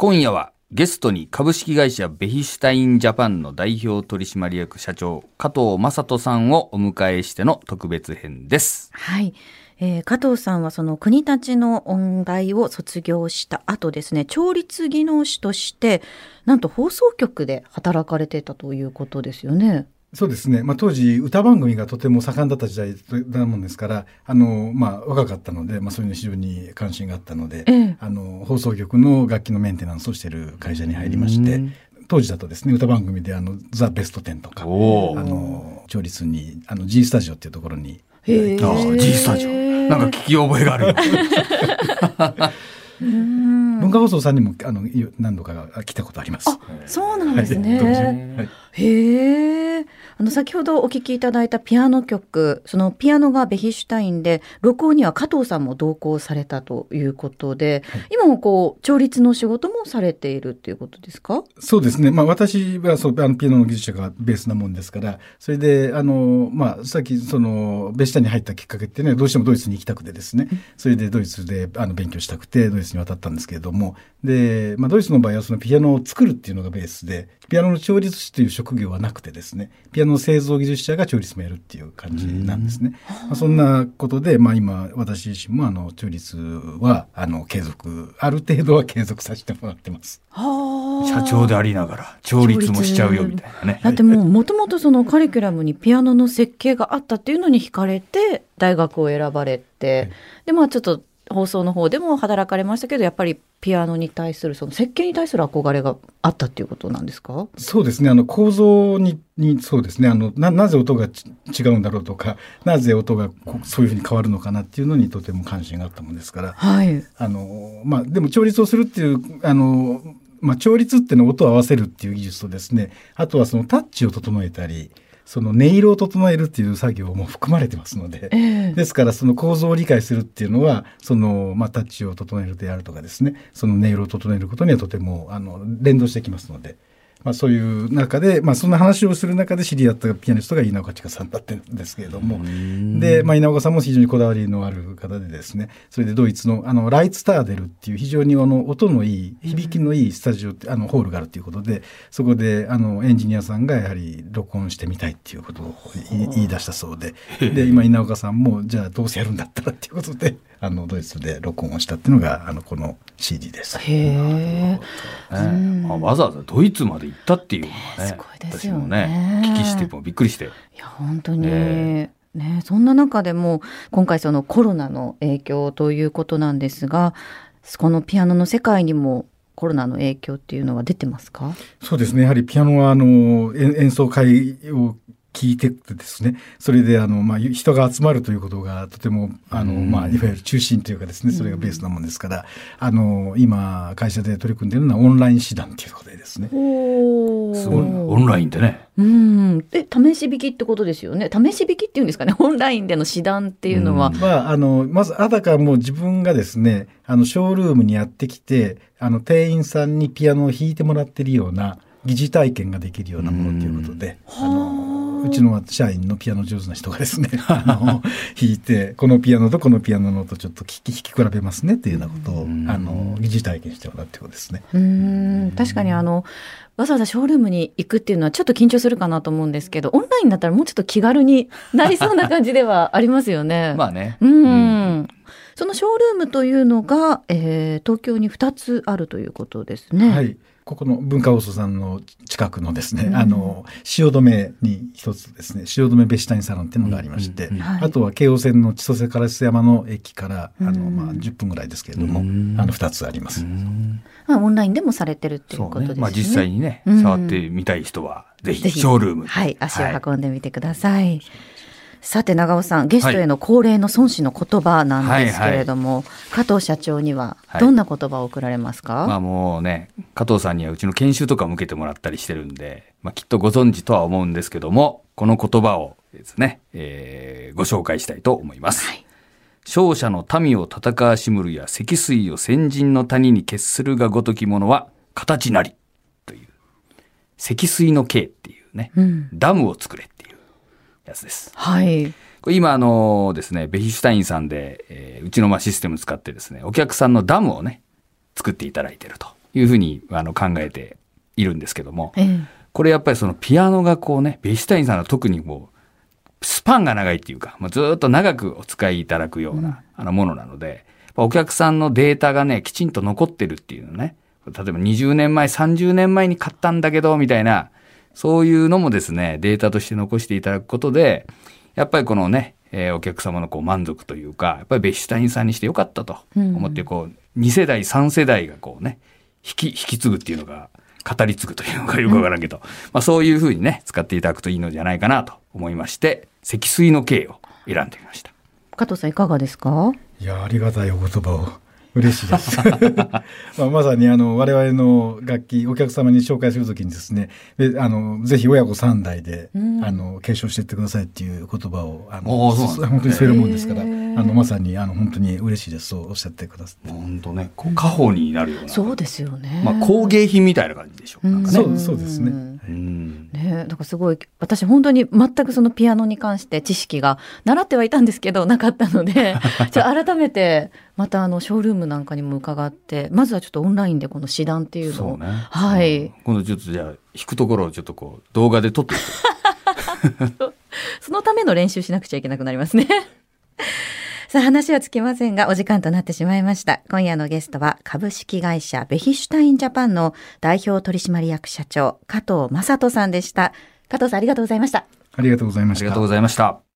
今夜はゲストに株式会社ベヒシュタインジャパンの代表取締役社長加藤正人さんをお迎えしての特別編です。はい。えー加藤さんはその国立の音大を卒業した後ですね、調律技能士として、なんと放送局で働かれてたということですよね。そうですね。まあ、当時、歌番組がとても盛んだった時代だもんですから、あの、まあ、若かったので、まあ、そういうの非常に関心があったので、ええあの、放送局の楽器のメンテナンスをしている会社に入りまして、当時だとですね、歌番組で、あの、ザ・ベスト10とか、あの、調律に、あの、G スタジオっていうところに、ああ、G スタジオ。なんか聞き覚えがある。うん文化放送さんにも、あの、い何度か来たことあります。あ、そうなんですはいね。はいへえ。あの先ほどお聞きいただいたピアノ曲、そのピアノがベヒシュタインで、録音には加藤さんも同行されたということで、今もこう調律の仕事もされているっていうことですか？そうですね。まあ私はそう、あの、ピアノの技術者がベースなもんですから、それで、あの、まあ、さっき、その、ベシタに入ったきっかけっていうのは、どうしてもドイツに行きたくてですね、それでドイツで、あの、勉強したくて、ドイツに渡ったんですけれども、で、まあ、ドイツの場合は、そのピアノを作るっていうのがベースで、ピアノの調律師という職業はなくてですね、ピアノの製造技術者が調律もやるっていう感じなんですね。まあ、そんなことで、まあ、今、私自身も、あの、調律は、あの、継続、ある程度は継続させてもらってます。は社長でありながら、調律もしちゃうよみたいなね。だってもうもともとそのカリキュラムにピアノの設計があったっていうのに惹かれて大学を選ばれて、でまあちょっと放送の方でも働かれましたけどやっぱりピアノに対するその設計に対する憧れがあったっていうことなんですか？そうですね。あの構造に、にそうですね。あの、な、なぜ音がち違うんだろうとか、なぜ音がそういうふうに変わるのかなっていうのにとても関心があったもんですから、はい。あの、まあ、でも調律をするっていう、あの、まあ、調律っていうのは音を合わせるっていう技術とですね、あとはそのタッチを整えたり、その音色を整えるっていう作業も含まれてますので、ええ。ですからその構造を理解するっていうのは、その、まあ、タッチを整えるであるとかですね、その音色を整えることにはとても、あの、連動してきますので、まあ、そういう中で、まあ、そんな話をする中で知り合ったピアニストが稲岡千佳さんだったんですけれども、で、まあ、稲岡さんも非常にこだわりのある方でですね、それでドイツの、あの、ライツターデルっていう非常にあの、音のいい、響きのいいスタジオって、あの、ホールがあるということで、そこで、あの、エンジニアさんがやはり録音してみたいっていうことを言い言い出したそうで、で、今、稲岡さんも、じゃあどうせやるんだったらっていうことで、あの、ドイツで録音をしたっていうのが、あの、この CD です。へえ。ねあわざわざドイツまで行ったっていうのがね、ねすごいですよね私もね、聞きしてもびっくりして。いや本当に、えねそんな中でも今回そのコロナの影響ということなんですがこのピアノの世界にもコロナの影響っていうのは出てますか？そうですね。やはりピアノは、あの、演演奏会を聞いててですね、それで、あの、まあ、人が集まるということがとても、あの、まあ、いわゆる中心というかですね、それがベースなもんですから、あの、今、会社で取り組んでいるのはオンライン指導っていうことでですね。おすごい。オンラインでね。うん。で試し弾きってことですよね。試し弾きっていうんですかね。オンラインでの指導っていうのは、まあ、あの、まず、あたかも自分がですね、あの、ショールームにやってきて、あの、店員さんにピアノを弾いてもらってるような、疑似体験ができるようなものということで、あの、うちの社員のピアノ上手な人がですね、あの、弾いて、このピアノとこのピアノの音ちょっと聞き、弾き比べますねっていうようなことを、あの、疑似体験してもらうってことですね。うん確かにあのわざわざショールームに行くっていうのはちょっと緊張するかなと思うんですけどオンラインだったらもうちょっと気軽になりそうな感じではありますよね。まあね。うん、そのショールームというのが、えー東京に2つあるということですね。はい。ここの文化放送さんの近くのですね、あの、汐留に一つですね、汐留ベシタインサロンっていうのがありまして、はいあとは京王線の千歳烏山の駅から、あの、まあ、10分ぐらいですけれども、あの、二つあります。まあ、オンラインでもされてるっていう。ことですね。まあ実際にね、うん触ってみたい人は、ぜひ、ぜひショールーム。はい、足を運んでみてください。さて長尾さんゲストへの恒例の孫子の言葉なんですけれども、加藤社長にはどんな言葉を送られますか、まあもうね、加藤さんにはうちの研修とかも受けてもらったりしてるんで、まあきっとご存知とは思うんですけども、この言葉をですね、えーご紹介したいと思います。はい。勝者の民を戦わしむるや積水を先人の谷に決するがごときものは形なりという。積水の形っていうね、うん。ダムを作れやつです。はい。これ今あのですね、ベヒシュタインさんで、えーうちのまあシステム使ってですね、お客さんのダムをね、作っていただいてるというふうにあの考えているんですけども、ええ。これやっぱりそのピアノがこうね、ベヒシュタインさんは特にもう、スパンが長いっていうか、もうずっと長くお使いいただくような、あのものなので、やっぱお客さんのデータがね、きちんと残ってるっていうのね、例えば20年前、30年前に買ったんだけど、みたいな、そういうのもですね、データとして残していただくことで、やっぱりこのね、えーお客様のこう満足というか、やっぱりベヒシュタインさんにしてよかったと思って、こう、2世代、3世代がこうね、引き、引き継ぐっていうのが、語り継ぐというのがよくわからんけど、まあそういうふうにね、使っていただくといいのじゃないかなと思いまして、積水の計を選んでみました。加藤さんいかがですか？いや、ありがたいお言葉を。嬉しいです。まあ、まさにあの我々の楽器お客様に紹介するときにですねであのぜひ親子3代で、うんあの継承していってくださいっていう言葉をあおーそうなんですね本当にそういうもんですからあのまさにあの本当に嬉しいですそうおっしゃってくださって。本当ね、こう家宝になるような。そうですよね。まあ工芸品みたいな感じでしょう。なんかね。そうそうですねんうん。ね、だからすごい私本当に全くそのピアノに関して知識が習ってはいたんですけどなかったのでじゃあ改めてまたあのショールームなんかにも伺ってまずはちょっとオンラインでこの指談っていうのをそうね。はいうん今度ちょっとじゃあ、弾くところをちょっとこう、動画で撮って。そのための練習しなくちゃいけなくなりますね。さあ話はつきませんがお時間となってしまいました。今夜のゲストは株式会社ベヒシュタインジャパンの代表取締役社長加藤正人さんでした。加藤さんありがとうございました。ありがとうございましたありがとう。ございました。